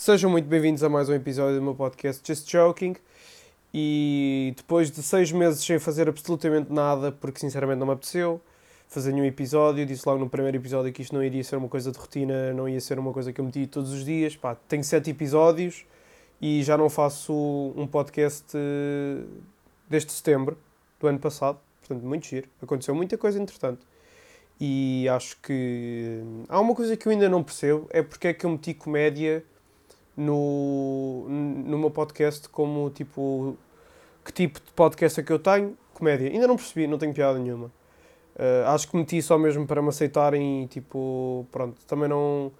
Sejam muito bem-vindos a mais um episódio do meu podcast Just Joking. E depois de seis meses sem fazer absolutamente nada, porque sinceramente não me apeteceu fazer nenhum episódio, disse logo no primeiro episódio que isto não iria ser uma coisa de rotina, não ia ser uma coisa que eu meti todos os dias. Pá, tenho sete episódios e já não faço um podcast eh, desde setembro do ano passado. Portanto, muito giro. Aconteceu muita coisa entretanto. E acho que há uma coisa que eu ainda não percebo, é porque é que eu meti comédia no, no meu podcast como tipo que tipo de podcast é que eu tenho? Comédia. Ainda não percebi, não tenho piada nenhuma. Uh, acho que meti só mesmo para me aceitarem e tipo, pronto, também não.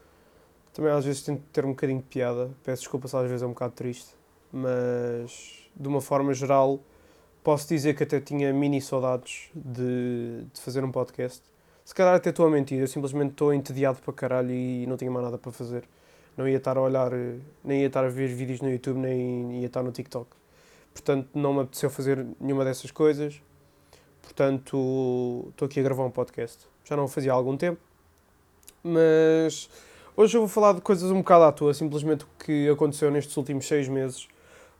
Também às vezes tento ter um bocadinho de piada. Peço desculpa se às vezes é um bocado triste. Mas de uma forma geral posso dizer que até tinha mini saudades de, de fazer um podcast. Se calhar até estou a mentir, eu simplesmente estou entediado para caralho e não tinha mais nada para fazer não ia estar a olhar, nem ia estar a ver vídeos no YouTube, nem ia estar no TikTok. Portanto, não me apeteceu fazer nenhuma dessas coisas. Portanto, estou aqui a gravar um podcast. Já não o fazia há algum tempo. Mas hoje eu vou falar de coisas um bocado à toa, simplesmente o que aconteceu nestes últimos seis meses.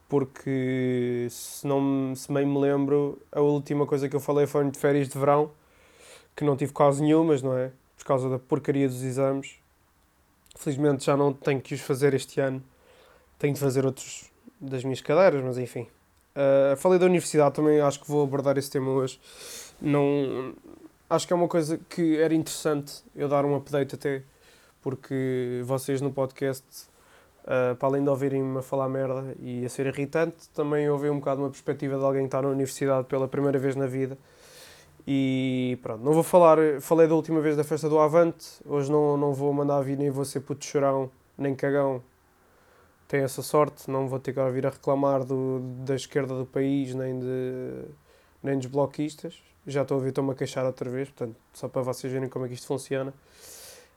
Porque, se, não, se bem me lembro, a última coisa que eu falei foi de férias de verão, que não tive quase nenhumas, não é? Por causa da porcaria dos exames. Felizmente já não tenho que os fazer este ano. Tenho de fazer outros das minhas cadeiras, mas enfim. Uh, falei da universidade também, acho que vou abordar esse tema hoje. Não, acho que é uma coisa que era interessante eu dar um update até, porque vocês no podcast, uh, para além de ouvirem-me a falar merda e a ser irritante, também ouvem um bocado uma perspectiva de alguém que está na universidade pela primeira vez na vida e pronto, não vou falar, falei da última vez da festa do Avante, hoje não, não vou mandar vir nem ser puto chorão, nem cagão. Tenho essa sorte, não vou ter que vir a reclamar do, da esquerda do país, nem, de, nem dos bloquistas. Já estou a ver, estou-me a queixar outra vez, portanto, só para vocês verem como é que isto funciona.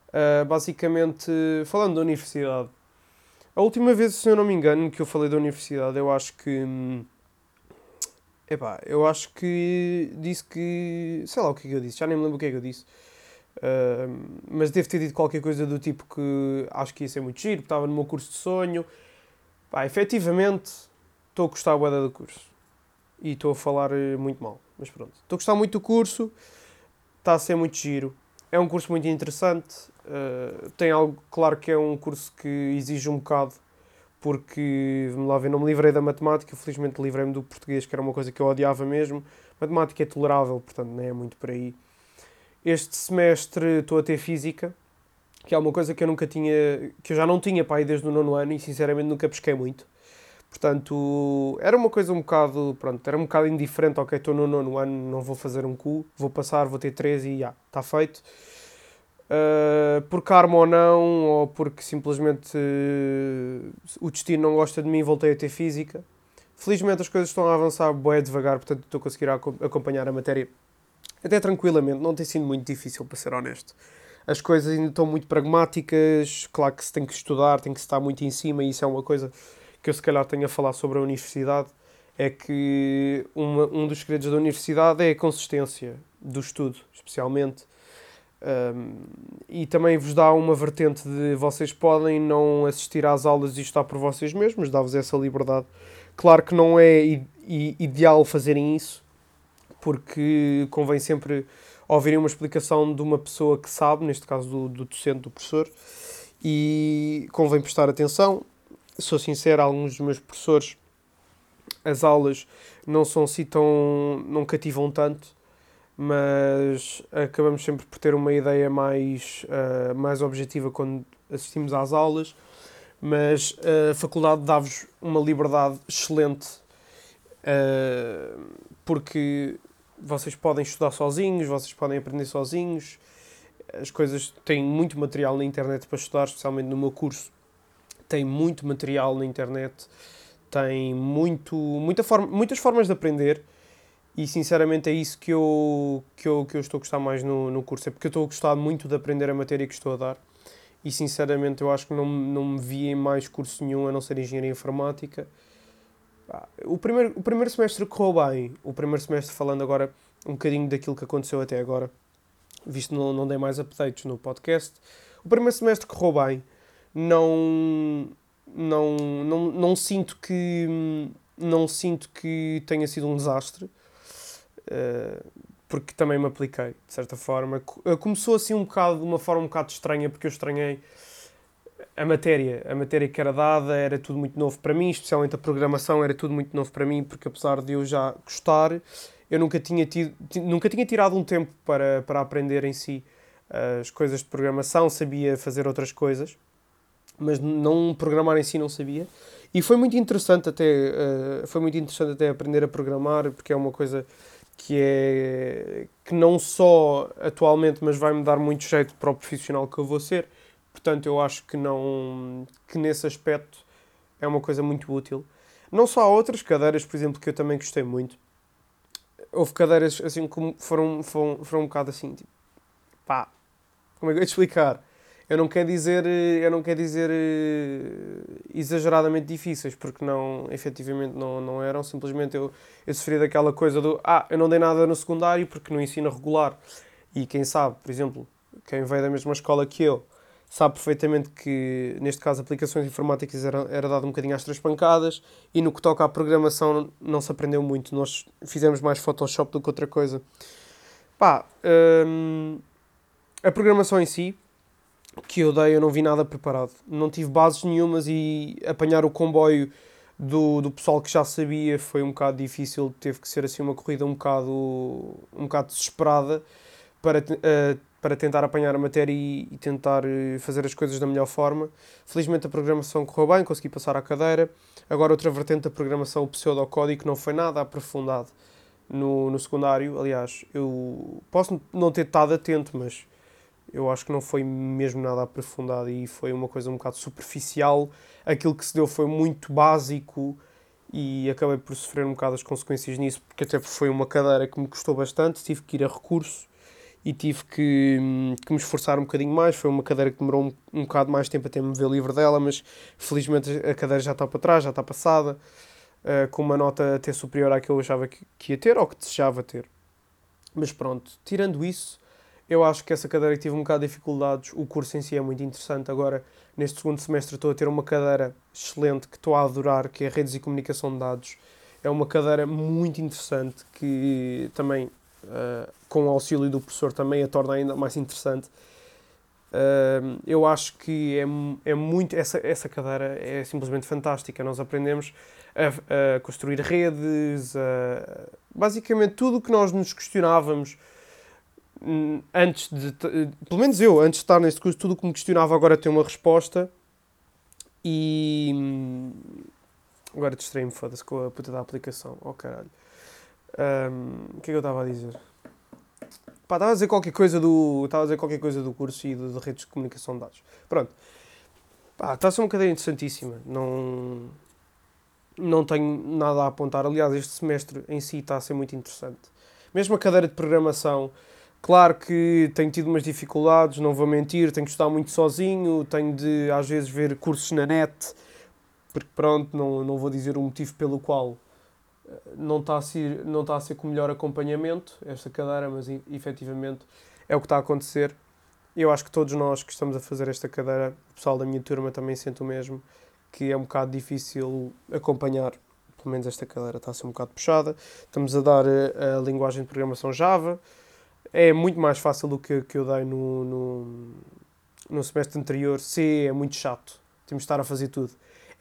Uh, basicamente, falando da universidade, a última vez, se eu não me engano, que eu falei da universidade, eu acho que. Hum, Epá, eu acho que disse que. Sei lá o que é que eu disse, já nem me lembro o que é que eu disse. Uh, mas devo ter dito qualquer coisa do tipo que acho que ia ser muito giro, estava no meu curso de sonho. Pá, efetivamente, estou a gostar bué do curso. E estou a falar eh, muito mal, mas pronto. Estou a gostar muito do curso, está a ser muito giro. É um curso muito interessante. Uh, tem algo, claro que é um curso que exige um bocado porque, vamos lá ver, não me livrei da matemática, felizmente livrei-me do português, que era uma coisa que eu odiava mesmo. Matemática é tolerável, portanto, não é muito por aí. Este semestre estou a ter física, que é uma coisa que eu nunca tinha, que eu já não tinha aí desde o nono ano e sinceramente nunca pesquei muito. Portanto, era uma coisa um bocado, pronto, era um bocado indiferente, ok, estou no nono ano, não vou fazer um cu, vou passar, vou ter três e já, está feito. Uh, por karma ou não, ou porque simplesmente uh, o destino não gosta de mim, voltei a ter física. Felizmente as coisas estão a avançar bem devagar, portanto estou a conseguir acompanhar a matéria até tranquilamente. Não tem sido muito difícil, para ser honesto. As coisas ainda estão muito pragmáticas, claro que se tem que estudar, tem que estar muito em cima, e isso é uma coisa que eu se calhar tenho a falar sobre a universidade. É que uma, um dos segredos da universidade é a consistência do estudo, especialmente um, e também vos dá uma vertente de vocês podem não assistir às aulas e estar por vocês mesmos, dá-vos essa liberdade. Claro que não é ideal fazerem isso, porque convém sempre ouvirem uma explicação de uma pessoa que sabe, neste caso do, do docente, do professor, e convém prestar atenção. Sou sincero, alguns dos meus professores, as aulas não são assim tão. não cativam tanto mas acabamos sempre por ter uma ideia mais, uh, mais objetiva quando assistimos às aulas. Mas a faculdade dá-vos uma liberdade excelente uh, porque vocês podem estudar sozinhos, vocês podem aprender sozinhos. As coisas têm muito material na internet para estudar, especialmente no meu curso. Tem muito material na internet, tem muito, muita forma, muitas formas de aprender e sinceramente é isso que eu, que eu, que eu estou a gostar mais no, no curso. É porque eu estou a gostar muito de aprender a matéria que estou a dar. E sinceramente eu acho que não, não me vi em mais curso nenhum a não ser engenharia informática. O primeiro, o primeiro semestre correu bem. O primeiro semestre, falando agora um bocadinho daquilo que aconteceu até agora, visto não, não dei mais updates no podcast. O primeiro semestre correu bem. Não, não, não, não sinto que não sinto que tenha sido um desastre porque também me apliquei de certa forma começou assim um bocado de uma forma um bocado estranha porque eu estranhei a matéria a matéria que era dada era tudo muito novo para mim especialmente a programação era tudo muito novo para mim porque apesar de eu já gostar eu nunca tinha tido nunca tinha tirado um tempo para, para aprender em si as coisas de programação sabia fazer outras coisas mas não programar em si não sabia. E foi muito interessante até, foi muito interessante até aprender a programar, porque é uma coisa que é que não só atualmente, mas vai me dar muito jeito para o profissional que eu vou ser. Portanto, eu acho que não que nesse aspecto é uma coisa muito útil. Não só há outras cadeiras, por exemplo, que eu também gostei muito. Houve cadeiras assim como foram, foram, foram um bocado assim, tipo, pá, como é que eu ia explicar? Eu não quero dizer, eu não quero dizer uh, exageradamente difíceis, porque não, efetivamente não, não eram, simplesmente eu, eu sofri daquela coisa do, ah, eu não dei nada no secundário porque não ensino regular. E quem sabe, por exemplo, quem veio da mesma escola que eu, sabe perfeitamente que, neste caso, aplicações informáticas era, era dado um bocadinho às três pancadas e no que toca à programação não se aprendeu muito. Nós fizemos mais Photoshop do que outra coisa. Pá, hum, a programação em si, que eu dei, eu não vi nada preparado. Não tive bases nenhumas e apanhar o comboio do, do pessoal que já sabia foi um bocado difícil. Teve que ser assim uma corrida um bocado, um bocado desesperada para, uh, para tentar apanhar a matéria e, e, tentar eh, fazer as coisas da melhor forma. Felizmente a programação correu bem, consegui passar à cadeira. Agora outra vertente da programação, o pseudocódigo, não foi nada aprofundado no, no secundário. Aliás, eu posso não ter estado atento, mas eu acho que não foi mesmo nada aprofundado e foi uma coisa um bocado superficial. Aquilo que se deu foi muito básico e acabei por sofrer um bocado as consequências nisso, porque até foi uma cadeira que me custou bastante, tive que ir a recurso e tive que, que me esforçar um bocadinho mais. Foi uma cadeira que demorou um, um bocado mais tempo até me ver livre dela, mas felizmente a cadeira já está para trás, já está passada, uh, com uma nota até superior à que eu achava que, que ia ter ou que desejava ter. Mas pronto, tirando isso, eu acho que essa cadeira tive um bocado de dificuldades. O curso em si é muito interessante. Agora, neste segundo semestre, estou a ter uma cadeira excelente que estou a adorar, que é Redes e Comunicação de Dados. É uma cadeira muito interessante que também, uh, com o auxílio do professor, também a torna ainda mais interessante. Uh, eu acho que é, é muito. Essa, essa cadeira é simplesmente fantástica. Nós aprendemos a, a construir redes, a, basicamente tudo o que nós nos questionávamos antes de. Pelo menos eu, antes de estar neste curso, tudo o que me questionava agora tem uma resposta. E. Hum, agora distraí-me, foda-se, com a puta da aplicação. Oh caralho. Um, o que é que eu estava a dizer? Pá, estava a dizer qualquer coisa do. Estava a dizer qualquer coisa do curso e de redes de comunicação de dados. Pronto. Pá, está a ser uma cadeira interessantíssima. Não. Não tenho nada a apontar. Aliás, este semestre em si está a ser muito interessante. Mesmo a cadeira de programação Claro que tenho tido umas dificuldades, não vou mentir, tenho que estudar muito sozinho, tenho de às vezes ver cursos na net, porque pronto, não, não vou dizer o motivo pelo qual eh, não está a ser, não está a ser com o melhor acompanhamento esta cadeira, mas efetivamente é o que está a acontecer. Eu acho que todos nós que estamos a fazer esta cadeira, o pessoal da minha turma também sente o mesmo, que é um bocado difícil acompanhar. Pelo menos esta cadeira está a ser um bocado puxada. Estamos a dar a, eh, a linguagem de programação Java, é muito mais fácil do que que eu dei no, no, no semestre anterior. C é muito chato, temos de estar a fazer tudo.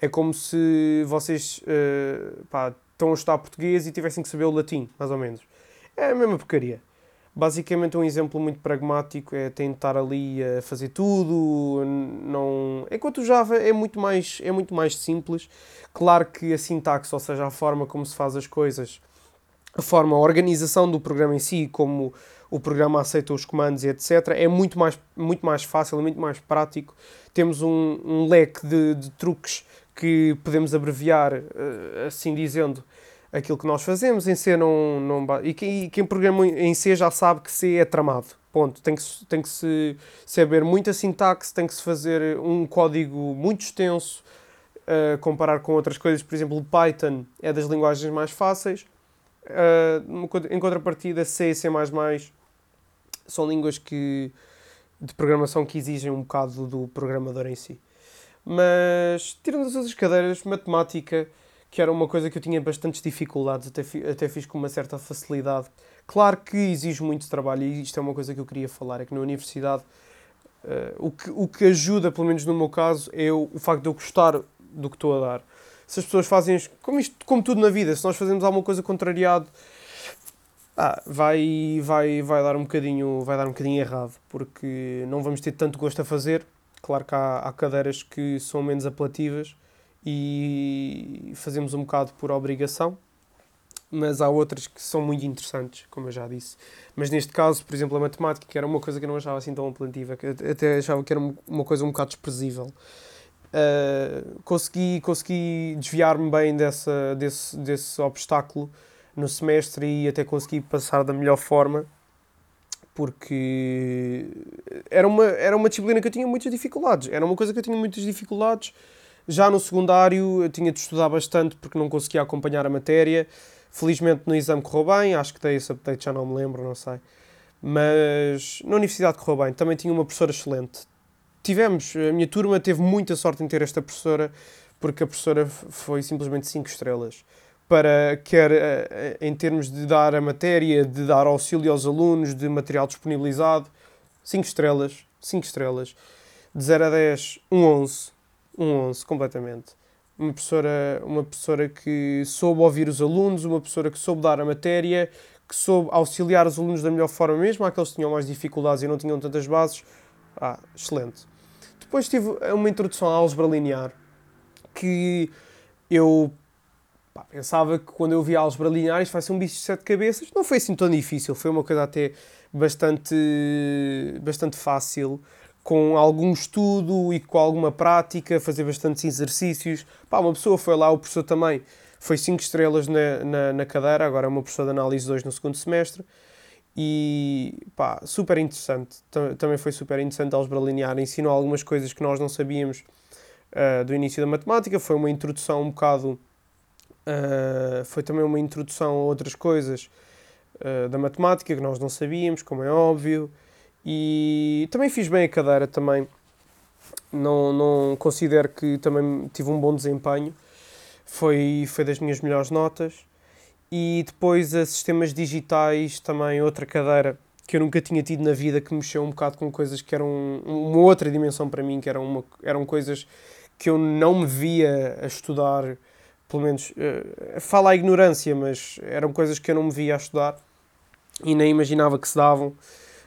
É como se vocês uh, pá, estão a estudar português e tivessem que saber o latim, mais ou menos. É a mesma porcaria. Basicamente, um exemplo muito pragmático é tentar ali a fazer tudo. Não... Enquanto o Java é muito, mais, é muito mais simples. Claro que a sintaxe, ou seja, a forma como se faz as coisas, a forma, a organização do programa em si, como o programa aceita os comandos e etc., é muito mais, muito mais fácil, muito mais prático. Temos um, um leque de, de, truques que podemos abreviar, eh, assim dizendo, aquilo que nós fazemos. Em C não. não e, quem, quem programa em C já sabe que C é tramado. Ponto. Tem que, tem que se saber muita sintaxe, tem que se fazer um código muito extenso, uh, comparar com outras coisas. Por exemplo, Python é das linguagens mais fáceis. Uh, em contrapartida, C e C++ são línguas que, de programação que exigem um bocado do programador em si. Mas, tirando as outras cadeiras, matemática, que era uma coisa que eu tinha bastantes dificuldades, até, até fiz com uma certa facilidade. Claro que exige muito trabalho, e isto é uma coisa que eu queria falar, é que na universidade uh, o, que, o que ajuda, pelo menos no meu caso, é o, o facto de eu gostar do que estou a dar. Se as pessoas fazem, como, isto, como tudo na vida, se nós fazemos alguma coisa contrariado, ah, vai, vai, vai, dar um bocadinho, vai dar um bocadinho errado, porque não vamos ter tanto gosto a fazer. Claro que há, há cadeiras que são menos apelativas e fazemos um bocado por obrigação, mas há outras que são muito interessantes, como eu já disse. Mas neste caso, por exemplo, a matemática, que era uma coisa que eu não achava assim tão apelativa, que até achava que era uma coisa um bocado desprezível. Uh, consegui consegui desviar-me bem dessa, desse, desse obstáculo no semestre e até consegui passar da melhor forma porque era uma, era uma disciplina que eu tinha muitas dificuldades. Era uma coisa que eu tinha muitas dificuldades. Já no secundário eu tinha de estudar bastante porque não conseguia acompanhar a matéria. Felizmente no exame correu bem, acho que dei esse update, já não me lembro, não sei. Mas na universidade correu bem, também tinha uma professora excelente. Tivemos, a minha turma teve muita sorte em ter esta professora, porque a professora foi simplesmente 5 estrelas para quer eh, em termos de dar a matéria, de dar auxílio aos alunos, de material disponibilizado, 5 estrelas, 5 estrelas. De 0 a 10, um 11, um 11 completamente. Uma professora, uma professora que soube ouvir os alunos, uma professora que soube dar a matéria, que soube auxiliar os alunos da melhor forma, mesmo aqueles que tinham mais dificuldades e não tinham tantas bases. Ah, excelente. Depois tive uma introdução à álgebra linear que eu Pá, pensava que quando eu vi álgebra linear isto vai ser um bicho de sete cabeças. Não foi assim tão difícil, foi uma coisa até bastante, bastante fácil, com algum estudo e com alguma prática, fazer bastantes exercícios. Pá, uma pessoa foi lá, o professor também foi 5 estrelas na, na, na, cadeira, agora é uma professora de análise 2 no segundo semestre. E pá, super interessante. Também foi super interessante a álgebra linear. Ensinou algumas coisas que nós não sabíamos uh, do início da matemática. Foi uma introdução um bocado Uh, foi também uma introdução a outras coisas uh, da matemática que nós não sabíamos, como é óbvio. E também fiz bem a cadeira também. Não, não considero que também tive um bom desempenho. Foi, foi das minhas melhores notas. E depois a sistemas digitais, também outra cadeira que eu nunca tinha tido na vida, que mexeu um bocado com coisas que eram uma outra dimensão para mim, que eram, uma, eram coisas que eu não me via a estudar pelo menos, uh, fala a ignorância, mas eram coisas que eu não me via a estudar e nem imaginava que se davam.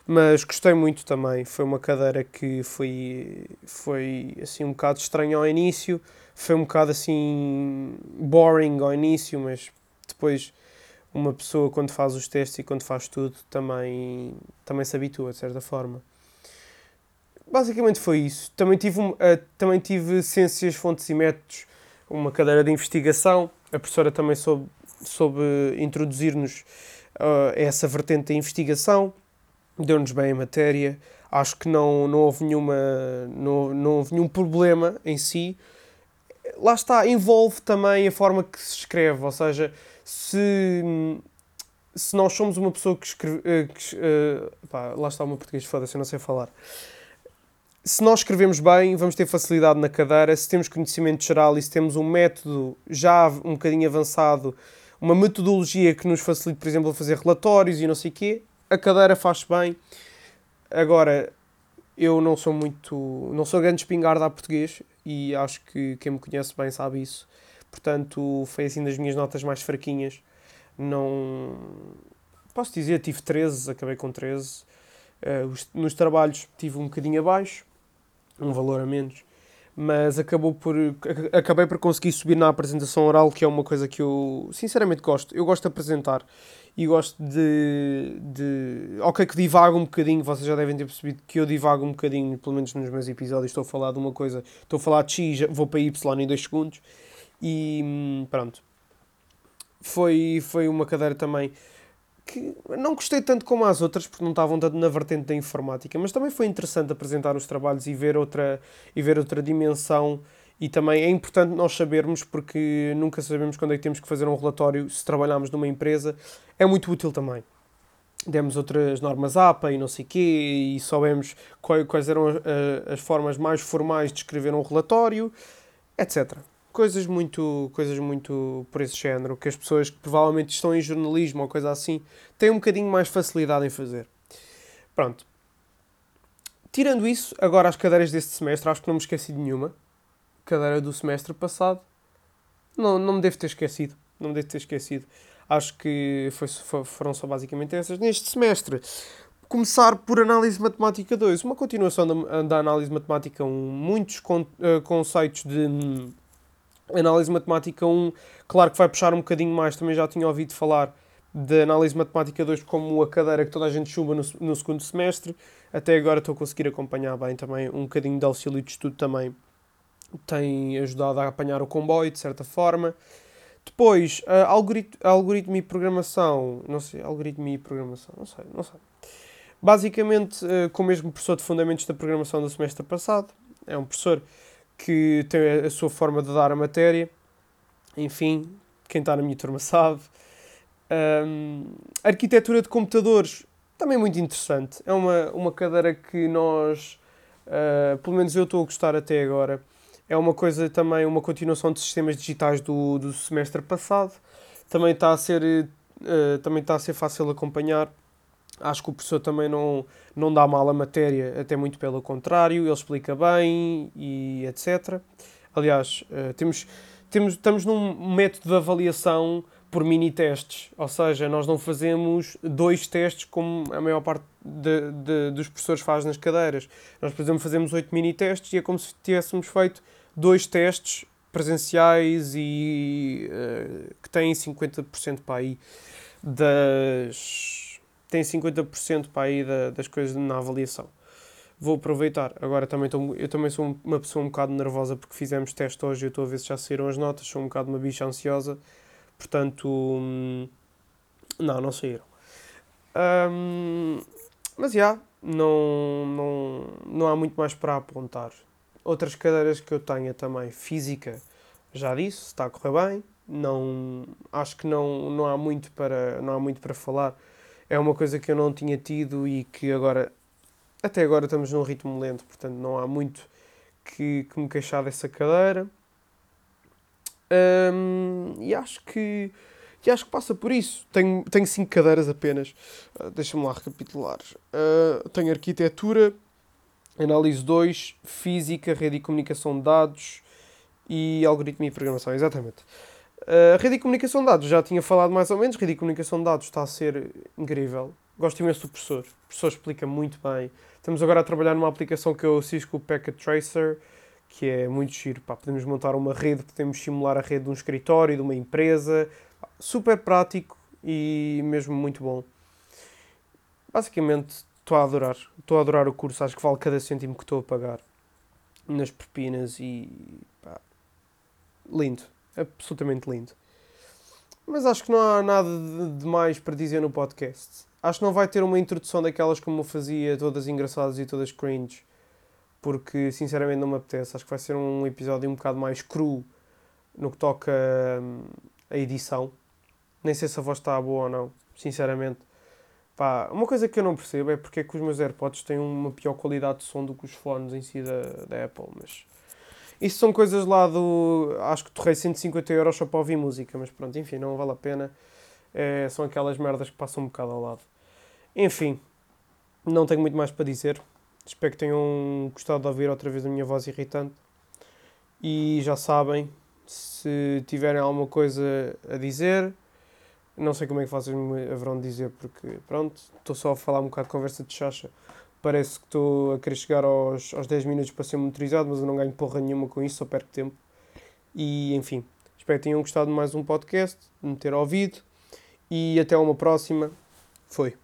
Mas gostei muito também. Foi uma cadeira que foi, foi assim um bocado estranha ao início, foi um bocado assim boring ao início, mas depois uma pessoa quando faz os testes e quando faz tudo também, também se habitua de certa forma. Basicamente foi isso. Também tive, uh, também tive ciências, fontes e métodos uma cadeira de investigação. A professora também soube, soube introduzir-nos uh, essa vertente da investigação, deu-nos bem a matéria. Acho que não, não, houve nenhuma, não, não houve nenhum problema em si. Lá está, envolve também a forma que se escreve, ou seja, se, se nós somos uma pessoa que escreve. Eh, que, uh, pá, lá está o meu português, foda-se, eu não sei falar se nós escrevemos bem, vamos ter facilidade na cadeira. Se temos conhecimento geral e se temos um método já um bocadinho avançado, uma metodologia que nos facilite, por exemplo, a fazer relatórios e não sei o quê, a cadeira faz bem. Agora, eu não sou muito. não sou grande espingarda a português e acho que quem me conhece bem sabe isso. Portanto, foi assim das minhas notas mais fraquinhas. Não. Posso dizer, tive 13, acabei com 13. Uh, nos trabalhos tive um bocadinho abaixo um valor a menos. Mas acabou por, acabei por conseguir subir na apresentação oral, que é uma coisa que eu sinceramente gosto. Eu gosto de apresentar e gosto de, de. Ok, que divago um bocadinho, vocês já devem ter percebido que eu divago um bocadinho, pelo menos nos meus episódios. Estou a falar de uma coisa, estou a falar de X, vou para Y em 2 segundos e hum, pronto. Foi, foi uma cadeira também que não gostei tanto como as outras, porque não estavam tanto na vertente da informática, mas também foi interessante apresentar os trabalhos e ver outra, e ver outra dimensão. E também é importante nós sabermos, porque nunca sabemos quando é que temos que fazer um relatório se trabalharmos numa empresa. É muito útil também. demos outras normas APA e não sei quê, e soubemos quais eram as, as formas mais formais de escrever um relatório, etc. Coisas muito, coisas muito por esse género, que as pessoas que provavelmente estão em jornalismo ou coisa assim, têm um bocadinho mais facilidade em fazer. Pronto. Tirando isso, agora as cadeiras deste semestre, acho que não me esqueci de nenhuma. Cadeira do semestre passado. Não, não me devo ter esquecido. Não me devo ter esquecido. Acho que foi, foram só basicamente essas. Neste semestre, começar por análise matemática 2, uma continuação da, da análise matemática 1, muitos con, uh, conceitos de um, análise matemática 1, claro que vai puxar um bocadinho mais, também já tinha ouvido falar de análise matemática 2 como a cadeira que toda a gente chuba no, no segundo semestre, até agora estou a conseguir acompanhar bem também, um bocadinho de auxílio de estudo também tem ajudado a apanhar o comboio de certa forma. Depois, algoritmo, algoritmo e programação. Não sei, algoritmo e programação. Não sei, não sei. Basicamente, uh, com o mesmo professor de Fundamentos da Programação do semestre passado. É um professor que tem a sua forma de dar a matéria. Enfim, quem está na minha turma sabe. Um, arquitetura de computadores, também muito interessante. É uma, uma cadeira que nós, uh, pelo menos eu estou a gostar até agora é uma coisa também, uma continuação de sistemas digitais do, do semestre passado. Também está a ser, uh, também está a ser fácil acompanhar. Acho que o professor também não, não dá mal a matéria, até muito pelo contrário, ele explica bem e etc. Aliás, uh, temos, temos, estamos num método de avaliação por mini testes, ou seja, nós não fazemos dois testes como a maior parte de, de, dos professores faz nas cadeiras. Nós, por exemplo, fazemos oito mini testes e é como se tivéssemos feito dois testes presenciais e uh, que têm 50% para aí das têm 50% para aí da, das coisas na avaliação. Vou aproveitar. Agora também eu também sou uma pessoa um bocado nervosa porque fizemos teste hoje e eu estou a ver se já saíram as notas, sou um bocado uma bicha ansiosa, portanto hum, não, não saíram. Um, mas já, yeah, não, não, não há muito mais para apontar. Outras cadeiras que eu tenha também, física, já disse, está a correr bem. Não, acho que não, não, há muito para, não há muito para falar. É uma coisa que eu não tinha tido e que agora, até agora estamos num ritmo lento, portanto não há muito que, que me queixar dessa cadeira. Um, e acho que e acho que passa por isso. Tenho, tenho cinco cadeiras apenas. Uh, Deixa-me lá recapitular. Uh, tenho arquitetura, Análise 2, Física, Rede e Comunicação de Dados e Algoritmia e Programação, exatamente. Uh, rede e Comunicação de Dados, já tinha falado mais ou menos, Rede e Comunicação de Dados está a ser incrível. Gosto imenso do professor. O professor explica muito bem. Estamos agora a trabalhar numa aplicação que é o Cisco Packet Tracer, que é muito giro. Pá, podemos montar uma rede, podemos simular a rede de um escritório, de uma empresa. Super prático e mesmo muito bom. Basicamente, estou a adorar. Estou a adorar o curso, acho que vale cada cêntimo que estou a pagar nas propinas e pá, lindo, absolutamente lindo. Mas acho que não há nada de, mais para dizer no podcast. Acho que não vai ter uma introdução daquelas como eu fazia, todas engraçadas e todas cringe, porque sinceramente não me apetece. Acho que vai ser um episódio um bocado mais cru no que toca hum, a edição. Nem sei se a voz está boa ou não, sinceramente. Pá, uma coisa que eu não percebo é porque é que os meus AirPods têm uma pior qualidade de som do que os fones em si da, da Apple, mas... Isso são coisas lá do... Acho que torrei 150 euros só para ouvir música, mas pronto, enfim, não vale a pena. É, são aquelas merdas que passam um bocado ao lado. Enfim, não tenho muito mais para dizer. Espero que tenham gostado de ouvir outra vez a minha voz irritante. E já sabem, se tiverem alguma coisa a dizer não sei como é que vocês me haverão de dizer, porque pronto, estou só a falar um bocado de conversa de chacha. Parece que estou a querer chegar aos, aos 10 minutos para ser motorizado, mas eu não ganho porra nenhuma com isso, só perco tempo. E enfim, espero que tenham gostado de mais um podcast, de me ter ouvido. E até uma próxima. Foi.